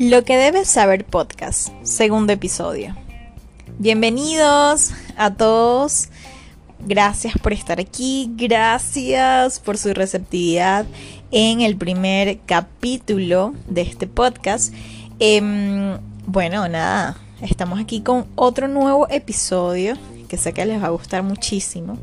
Lo que debes saber podcast, segundo episodio. Bienvenidos a todos. Gracias por estar aquí. Gracias por su receptividad en el primer capítulo de este podcast. Em, bueno, nada, estamos aquí con otro nuevo episodio que sé que les va a gustar muchísimo.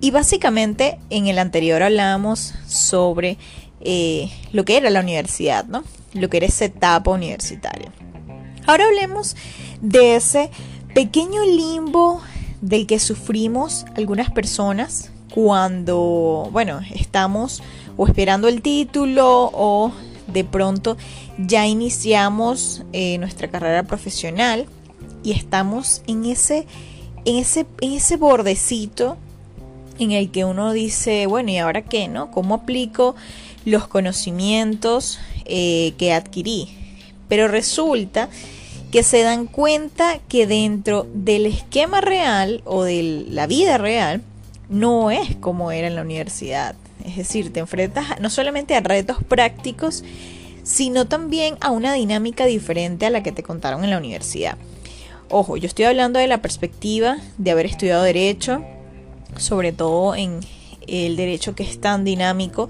Y básicamente en el anterior hablábamos sobre eh, lo que era la universidad, ¿no? Lo que era esa etapa universitaria. Ahora hablemos de ese pequeño limbo del que sufrimos algunas personas cuando, bueno, estamos o esperando el título o de pronto ya iniciamos eh, nuestra carrera profesional y estamos en ese, en ese, en ese bordecito en el que uno dice, bueno, ¿y ahora qué? ¿No? ¿Cómo aplico los conocimientos eh, que adquirí? Pero resulta que se dan cuenta que dentro del esquema real o de la vida real no es como era en la universidad. Es decir, te enfrentas no solamente a retos prácticos, sino también a una dinámica diferente a la que te contaron en la universidad. Ojo, yo estoy hablando de la perspectiva de haber estudiado derecho, sobre todo en el derecho que es tan dinámico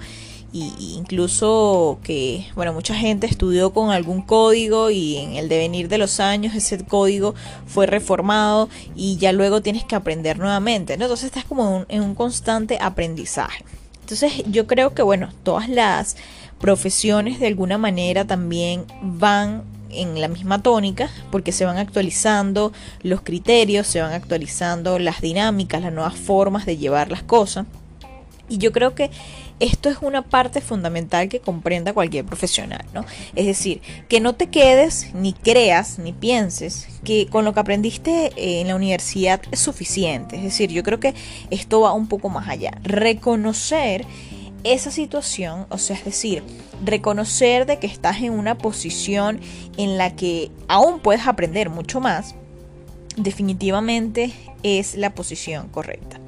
incluso que bueno mucha gente estudió con algún código y en el devenir de los años ese código fue reformado y ya luego tienes que aprender nuevamente entonces estás como en un constante aprendizaje entonces yo creo que bueno todas las profesiones de alguna manera también van en la misma tónica porque se van actualizando los criterios, se van actualizando las dinámicas, las nuevas formas de llevar las cosas. Y yo creo que esto es una parte fundamental que comprenda cualquier profesional, ¿no? Es decir, que no te quedes ni creas ni pienses que con lo que aprendiste en la universidad es suficiente. Es decir, yo creo que esto va un poco más allá. Reconocer esa situación, o sea, es decir, reconocer de que estás en una posición en la que aún puedes aprender mucho más, definitivamente es la posición correcta.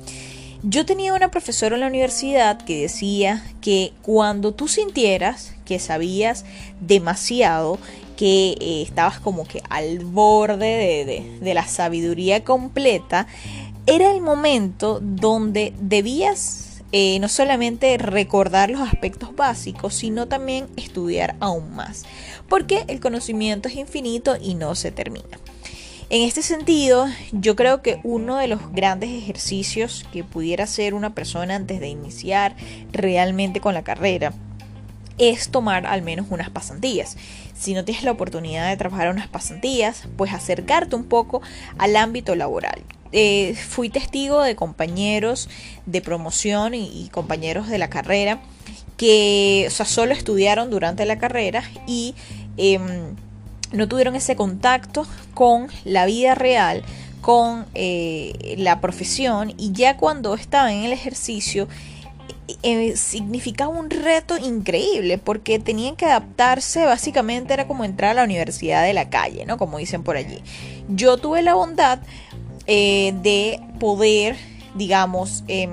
Yo tenía una profesora en la universidad que decía que cuando tú sintieras que sabías demasiado, que eh, estabas como que al borde de, de la sabiduría completa, era el momento donde debías eh, no solamente recordar los aspectos básicos, sino también estudiar aún más, porque el conocimiento es infinito y no se termina. En este sentido, yo creo que uno de los grandes ejercicios que pudiera hacer una persona antes de iniciar realmente con la carrera es tomar al menos unas pasantías. Si no tienes la oportunidad de trabajar unas pasantías, pues acercarte un poco al ámbito laboral. Eh, fui testigo de compañeros de promoción y, compañeros de la carrera que solo estudiaron durante la carrera y em, no tuvieron ese contacto con la vida real, con eh, la profesión y ya cuando estaban en el ejercicio eh, significaba un reto increíble porque tenían que adaptarse, básicamente era como entrar a la universidad de la calle, ¿no? Como dicen por allí. Yo tuve la bondad eh, de poder, digamos, em,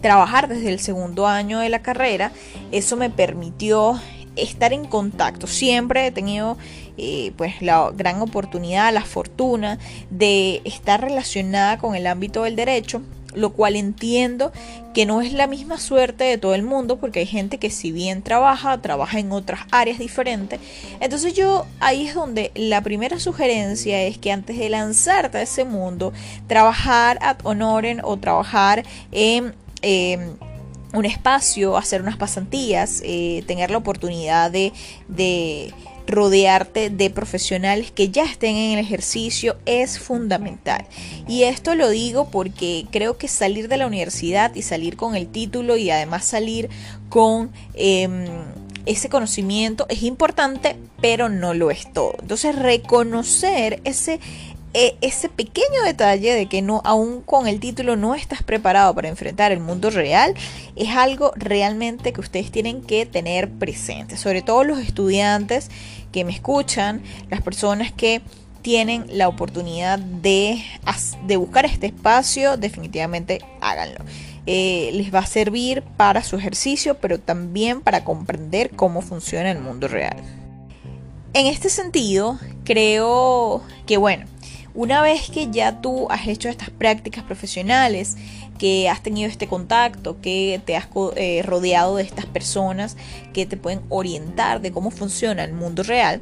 trabajar desde el segundo año de la carrera. Eso me permitió estar en contacto. Siempre he tenido eh, pues la gran oportunidad, la fortuna de estar relacionada con el ámbito del derecho lo cual entiendo que no es la misma suerte de todo el mundo, porque hay gente que si bien trabaja, trabaja en otras áreas diferentes. Entonces yo ahí es donde la primera sugerencia es que antes de lanzarte a ese mundo, trabajar ad honorem o trabajar en... Em, un espacio, hacer unas pasantías, eh, tener la oportunidad de rodearte de profesionales que ya estén en el ejercicio es fundamental. Y esto lo digo porque creo que salir de la universidad y salir con el título y además salir con... Em, ese conocimiento es importante, pero no lo es todo. Entonces, reconocer ese, e, ese pequeño detalle de que no, aún con el título no estás preparado para enfrentar el mundo real, es algo realmente que ustedes tienen que tener presente. Sobre todo los estudiantes que me escuchan, las personas que tienen la oportunidad de, buscar este espacio, definitivamente háganlo. Eh, les va a servir para su ejercicio, pero también para comprender cómo funciona el mundo real. En este sentido, creo que bueno, una vez que ya tú has hecho estas prácticas profesionales, que has tenido este contacto, que te has eh, rodeado de estas personas que te pueden orientar de cómo funciona el mundo real,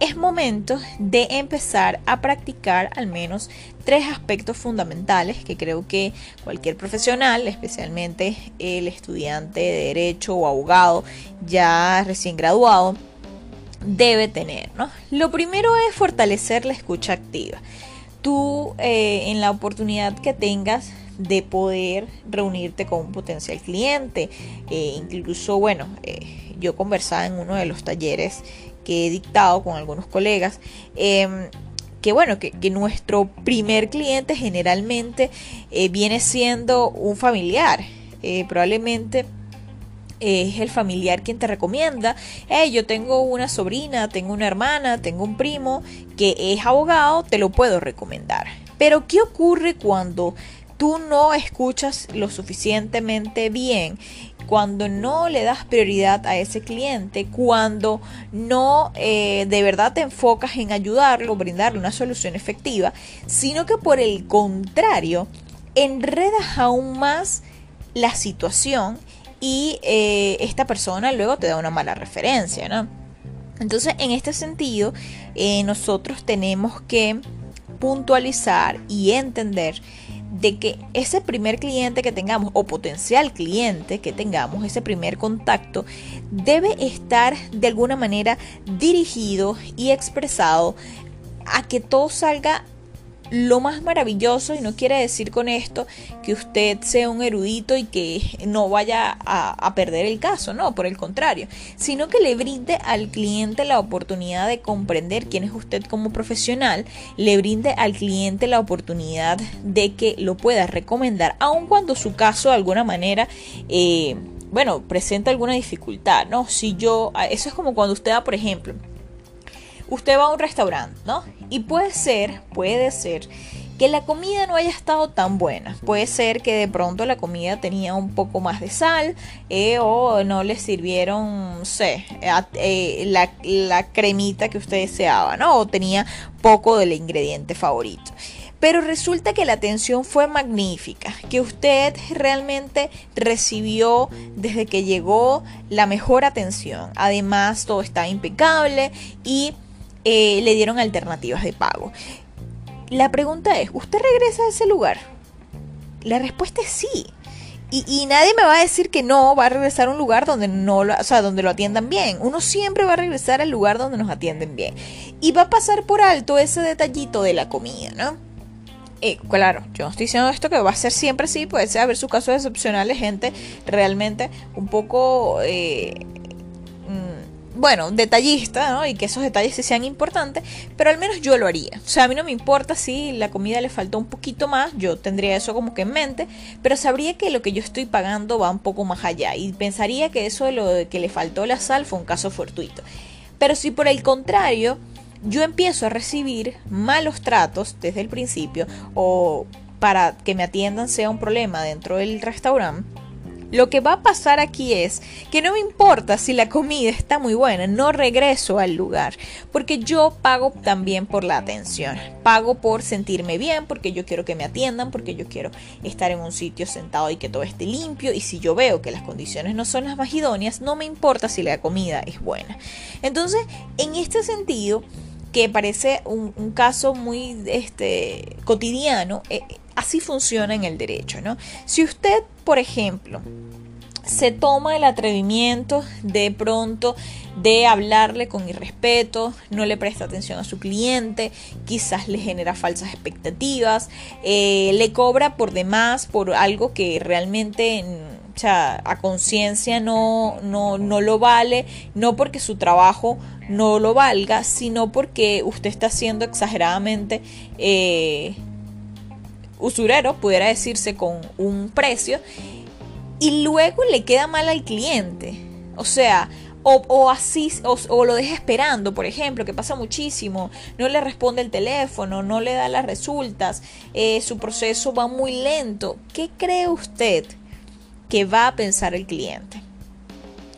es momento de empezar a practicar al menos tres aspectos fundamentales que creo que cualquier profesional, especialmente el estudiante de derecho o abogado ya recién graduado, debe tener. Lo primero es fortalecer la escucha activa. Tú eh, en la oportunidad que tengas de poder reunirte con un potencial cliente. Eh, incluso, bueno, eh, yo conversaba en uno de los talleres que he dictado con algunos colegas. Em, que bueno, que, nuestro primer cliente generalmente viene siendo un familiar. probablemente es el familiar quien te recomienda, hey, yo tengo una sobrina, tengo una hermana, tengo un primo que es abogado, te lo puedo recomendar. Pero ¿qué ocurre cuando tú no escuchas lo suficientemente bien, cuando no le das prioridad a ese cliente, cuando no eh, de verdad te enfocas en ayudarlo, brindarle una solución efectiva, sino que por el contrario, enredas aún más la situación y eh, esta persona luego te da una mala referencia, ¿no? Entonces, en este sentido, eh, nosotros tenemos que puntualizar y entender de que ese primer cliente que tengamos o potencial cliente que tengamos, ese primer contacto, debe estar de alguna manera dirigido y expresado a que todo salga lo más maravilloso y no quiere decir con esto que usted sea un erudito y que no vaya a, perder el caso, no, por el contrario, sino que le brinde al cliente la oportunidad de comprender quién es usted como profesional, le brinde al cliente la oportunidad de que lo pueda recomendar, aun cuando su caso de alguna manera... Eh, bueno, presenta alguna dificultad, ¿no? Si yo, eso es como cuando usted va, por ejemplo, usted va a un restaurante, ¿no? Y puede ser, puede ser que la comida no haya estado tan buena. Puede ser que de pronto la comida tenía un poco más de sal eh, o no le sirvieron, no sé, eh, la, la, cremita que usted deseaba, ¿no? O tenía poco del ingrediente favorito. Pero resulta que la atención fue magnífica, que usted realmente recibió desde que llegó la mejor atención. Además, todo está impecable y eh, le dieron alternativas de pago. La pregunta es, ¿usted regresa a ese lugar? La respuesta es sí. Y, nadie me va a decir que no va a regresar a un lugar donde no lo, o sea, donde lo atiendan bien. Uno siempre va a regresar al lugar donde nos atienden bien. Y va a pasar por alto ese detallito de la comida, ¿no? Eh, claro, yo no estoy diciendo esto que va a ser siempre así, puede ser haber sus casos excepcionales, gente realmente un poco eh, bueno, detallista, ¿no? Y que esos detalles sean importantes, pero al menos yo lo haría. O sea, a mí no me importa si la comida le faltó un poquito más, yo tendría eso como que en mente, pero sabría que lo que yo estoy pagando va un poco más allá y pensaría que eso de lo de que le faltó la sal fue un caso fortuito. Pero si por el contrario yo empiezo a recibir malos tratos desde el principio o para que me atiendan sea un problema dentro del restaurante, lo que va a pasar aquí es que no me importa si la comida está muy buena, no regreso al lugar, porque yo pago también por la atención, pago por sentirme bien, porque yo quiero que me atiendan, porque yo quiero estar en un sitio sentado y que todo esté limpio, y si yo veo que las condiciones no son las más idóneas, no me importa si la comida es buena. Entonces, en este sentido, que parece un, caso muy este, cotidiano, eh, así funciona en el derecho, ¿no? Si usted, por ejemplo, se toma el atrevimiento de pronto de hablarle con irrespeto, no le presta atención a su cliente, quizás le genera falsas expectativas, eh, le cobra por demás por algo que realmente sea, a conciencia no, no, no lo vale, no porque su trabajo no lo valga, sino porque usted está siendo exageradamente... Eh, usurero, pudiera decirse, con un precio, y luego le queda mal al cliente. O sea, o, así, o, lo deja esperando, por ejemplo, que pasa muchísimo, no le responde el teléfono, no le da las resultas, eh, su proceso va muy lento. ¿Qué cree usted que va a pensar el cliente?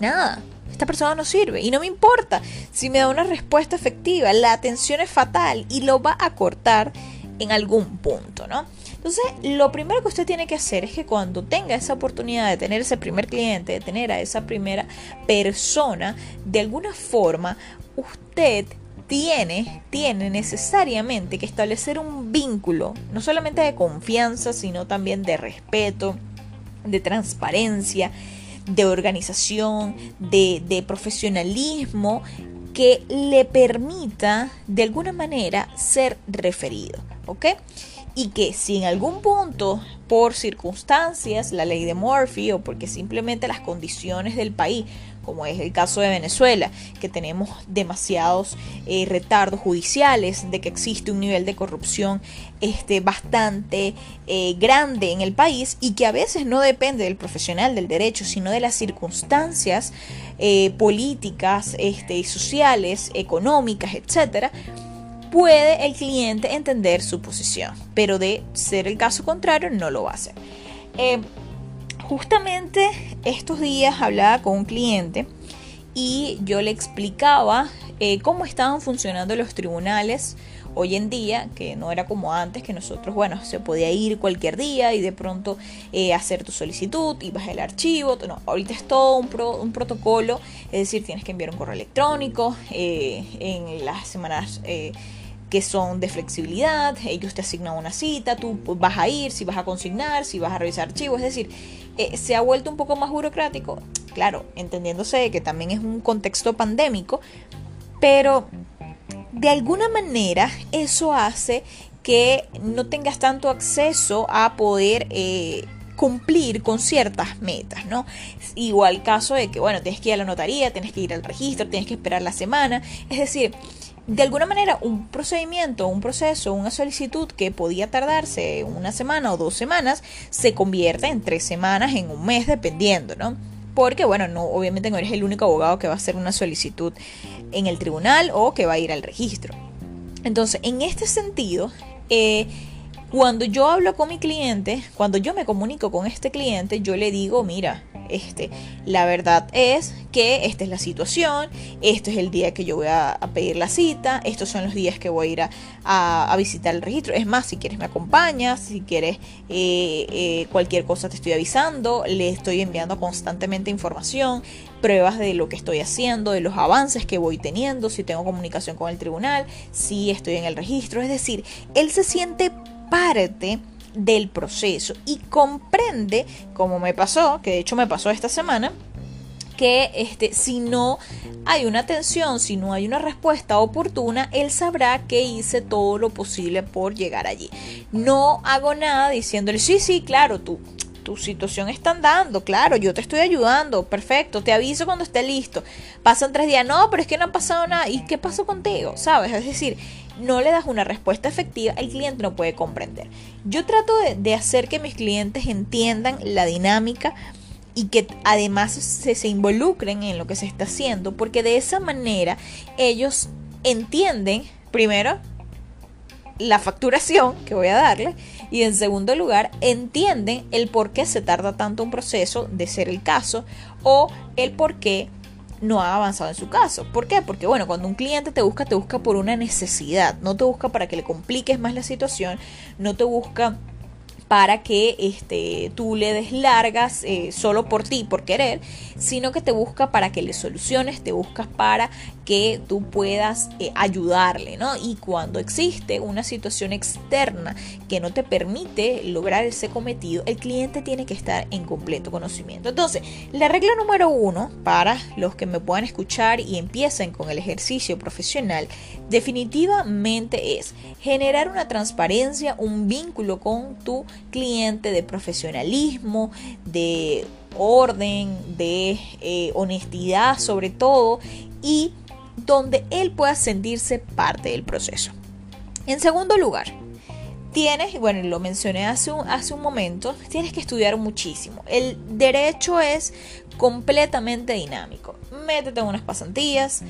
Nada, esta persona no sirve y no me importa si me da una respuesta efectiva, la atención es fatal y lo va a cortar en algún punto, ¿no? Entonces, lo primero que usted tiene que hacer es que cuando tenga esa oportunidad de tener ese primer cliente, de tener a esa primera persona, de alguna forma, usted tiene, tiene necesariamente que establecer un vínculo, no solamente de confianza, sino también de respeto, de transparencia, de organización, de, de profesionalismo que le permita de alguna manera ser referido, ¿ok? Y que si en algún punto, por circunstancias, la ley de Murphy o porque simplemente las condiciones del país como es el caso de Venezuela, que tenemos demasiados eh, retardos judiciales, de que existe un nivel de corrupción este, bastante eh, grande en el país y que a veces no depende del profesional del derecho, sino de las circunstancias eh, políticas este, sociales, económicas, etcétera, puede el cliente entender su posición, pero de ser el caso contrario no lo va a hacer. Justamente estos días hablaba con un cliente y yo le explicaba eh, cómo estaban funcionando los tribunales hoy en día, que no era como antes, que nosotros, bueno, se podía ir cualquier día y de pronto eh, hacer tu solicitud, ibas el archivo, no, ahorita es todo un, un, protocolo, es decir, tienes que enviar un correo electrónico eh, en las semanas que son de flexibilidad, ellos te asignan una cita, tú vas a ir, si vas a consignar, si vas a revisar archivos, es decir, eh, se ha vuelto un poco más burocrático, claro, entendiéndose que también es un contexto pandémico, pero de alguna manera eso hace que no tengas tanto acceso a poder eh, cumplir con ciertas metas, ¿no? Igual caso de que, bueno, tienes que ir a la notaría, tienes que ir al registro, tienes que esperar la semana, es decir, de alguna manera un procedimiento, un proceso, una solicitud que podía tardarse una semana o dos semanas, se convierte en tres semanas, en un mes, dependiendo, ¿no? Porque, bueno, no, obviamente no eres el único abogado que va a hacer una solicitud en el tribunal o que va a ir al registro. Entonces, en este sentido, eh, cuando yo hablo con mi cliente, cuando yo me comunico con este cliente, yo le digo, mira, este, la verdad es que esta es la situación, este es el día que yo voy a, pedir la cita, estos son los días que voy a ir a, visitar el registro. Es más, si quieres me acompañas, si quieres eh, eh, cualquier cosa te estoy avisando, le estoy enviando constantemente información, pruebas de lo que estoy haciendo, de los avances que voy teniendo, si tengo comunicación con el tribunal, si estoy en el registro. Es decir, él se siente parte del proceso y comprende, como me pasó, que de hecho me pasó esta semana, que este, si no hay una atención, si no hay una respuesta oportuna, él sabrá que hice todo lo posible por llegar allí. No hago nada diciéndole, sí, sí, claro, tú, tu situación está andando, claro, yo te estoy ayudando, perfecto, te aviso cuando esté listo. Pasan tres días, no, pero es que no ha pasado nada. ¿Y qué pasó contigo? ¿Sabes? Es decir, no le das una respuesta efectiva, el cliente no puede comprender. Yo trato de, hacer que mis clientes entiendan la dinámica y que además se, se involucren en lo que se está haciendo, porque de esa manera ellos entienden, primero, la facturación que voy a darle y en segundo lugar entienden el por qué se tarda tanto un proceso de ser el caso o el por qué no ha avanzado en su caso. ¿Por qué? Porque bueno, cuando un cliente te busca, te busca por una necesidad, no te busca para que le compliques más la situación, no te busca para que este, tú le des largas eh, solo por ti, por querer, sino que te busca para que le soluciones, te buscas para que tú puedas eh, ayudarle, ¿no? Y cuando existe una situación externa que no te permite lograr ese cometido, el cliente tiene que estar en completo conocimiento. Entonces, la regla número uno para los que me puedan escuchar y empiecen con el ejercicio profesional, definitivamente es generar una transparencia, un vínculo con tu cliente de profesionalismo, de orden, de eh, honestidad sobre todo y donde él pueda sentirse parte del proceso. En segundo lugar, tienes, bueno, lo mencioné hace un, momento, tienes que estudiar muchísimo. El derecho es completamente dinámico. Métete en unas pasantías,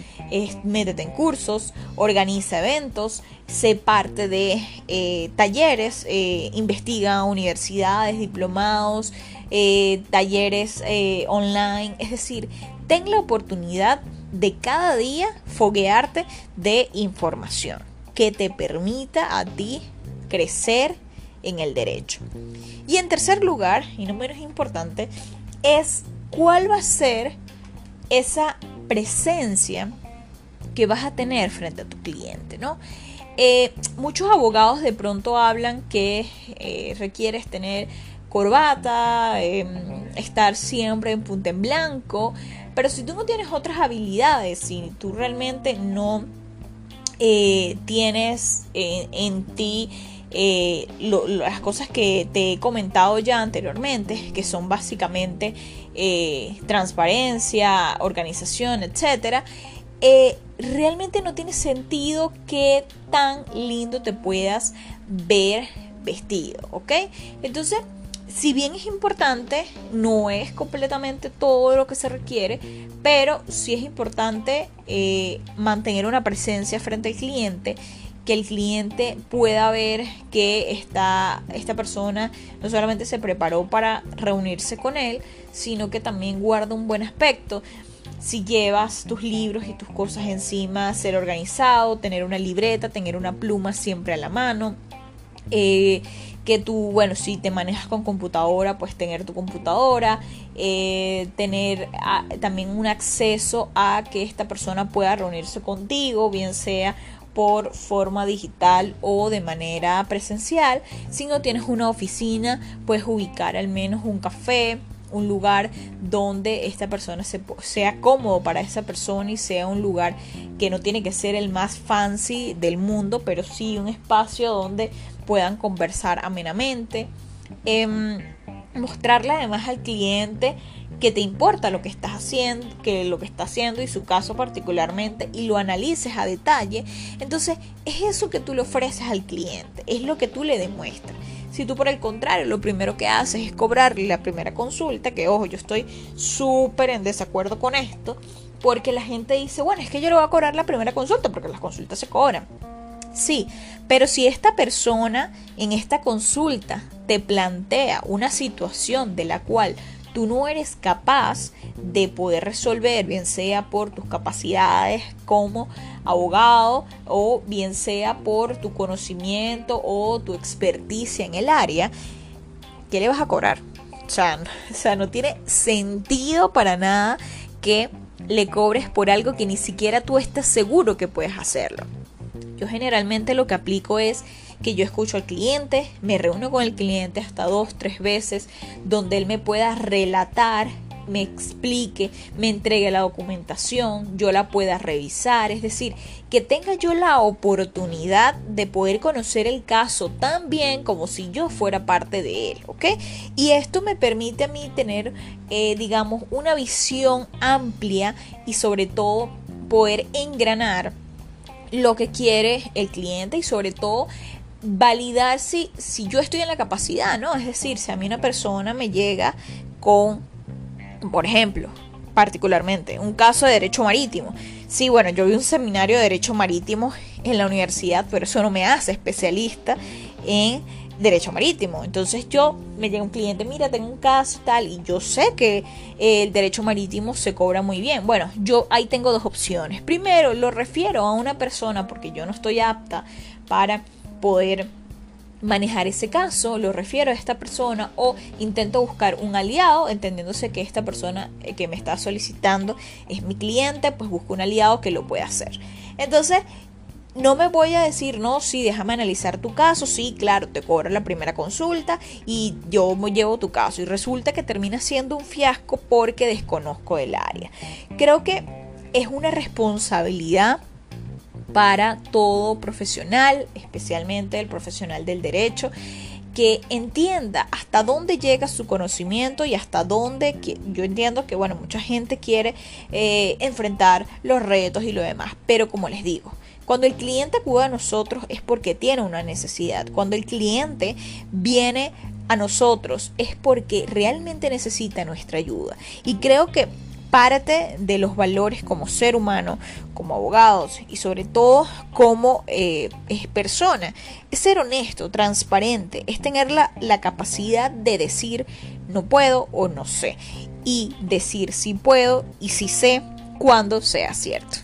métete en cursos, organiza eventos, sé parte de eh, talleres, eh, investiga universidades, diplomados, eh, talleres online. Es decir, ten la oportunidad de cada día foguearte de información que te permita a ti crecer en el derecho. Y en tercer lugar, y no menos importante, es cuál va a ser esa presencia que vas a tener frente a tu cliente, ¿no? Eh, muchos abogados de pronto hablan que eh, requieres tener corbata, em, estar siempre en punta en blanco, pero si tú no tienes otras habilidades, si tú realmente no eh, tienes en ti las cosas que te he comentado ya anteriormente, que son básicamente transparencia, organización, etcétera, eh, realmente no tiene sentido que tan lindo te puedas ver vestido, ¿ok? Entonces, si bien es importante, no es completamente todo lo que se requiere, pero sí es importante eh, mantener una presencia frente al cliente, que el cliente pueda ver que esta, esta persona no solamente se preparó para reunirse con él, sino que también guarda un buen aspecto si llevas tus libros y tus cosas encima, ser organizado, tener una libreta, tener una pluma siempre a la mano. Eh, que tú, bueno, si te manejas con computadora, pues tener tu computadora, eh, tener ah, también un acceso a que esta persona pueda reunirse contigo, bien sea por forma digital o de manera presencial. Si no tienes una oficina, puedes ubicar al menos un café, un lugar donde esta persona sea cómodo para esa persona y sea un lugar que no tiene que ser el más fancy del mundo, pero sí un espacio donde puedan conversar amenamente. Em, mostrarle además al cliente que te importa lo que estás haciendo, que lo que está haciendo y su caso particularmente y lo analices a detalle, entonces es eso que tú le ofreces al cliente, es lo que tú le demuestras. Si tú por el contrario lo primero que haces es cobrarle la primera consulta, que ojo, yo estoy súper en desacuerdo con esto, porque la gente dice, bueno, es que yo le voy a cobrar la primera consulta porque las consultas se cobran. Sí, pero si esta persona en esta consulta te plantea una situación de la cual tú no eres capaz de poder resolver, bien sea por tus capacidades como abogado o bien sea por tu conocimiento o tu experticia en el área, ¿qué le vas a cobrar? O sea, o sea, no tiene sentido para nada que le cobres por algo que ni siquiera tú estás seguro que puedes hacerlo. Generalmente lo que aplico es que yo escucho al cliente, me reúno con el cliente hasta dos, tres veces, donde él me pueda relatar me explique, me entregue la documentación, yo la pueda revisar, es decir, que tenga yo la oportunidad de poder conocer el caso tan bien como si yo fuera parte de él, ¿ok? Y esto me permite a mí tener, eh, digamos, una visión amplia y sobre todo poder engranar lo que quiere el cliente y sobre todo validar si, si yo estoy en la capacidad, ¿no? Es decir, si a mí una persona me llega con, por ejemplo, particularmente, un caso de derecho marítimo. Sí, bueno, yo vi un seminario de derecho marítimo en la universidad, pero eso no me hace especialista en derecho marítimo. Entonces yo me llega un cliente, mira, tengo un caso tal, y yo sé que el derecho marítimo se cobra muy bien. Bueno, yo ahí tengo dos opciones. Primero, lo refiero a una persona porque yo no estoy apta para poder manejar ese caso, lo refiero a esta persona o intento buscar un aliado, entendiéndose que esta persona eh, que me está solicitando es mi cliente, pues busco un aliado que lo pueda hacer. Entonces, no me voy a decir, no, sí, déjame analizar tu caso, sí, claro, te cobro la primera consulta y yo me llevo tu caso y resulta que termina siendo un fiasco porque desconozco el área. Creo que es una responsabilidad para todo profesional, especialmente el profesional del derecho, que entienda hasta dónde llega su conocimiento y hasta dónde yo entiendo que bueno mucha gente quiere eh, enfrentar los retos y lo demás pero como les digo cuando el cliente acude a nosotros es porque tiene una necesidad cuando el cliente viene a nosotros es porque realmente necesita nuestra ayuda y creo que parte de los valores como ser humano, como abogados y sobre todo como eh, persona. Es ser honesto, transparente, es tener la, la capacidad de decir no puedo o no sé. Y decir si puedo y si sé cuando sea cierto.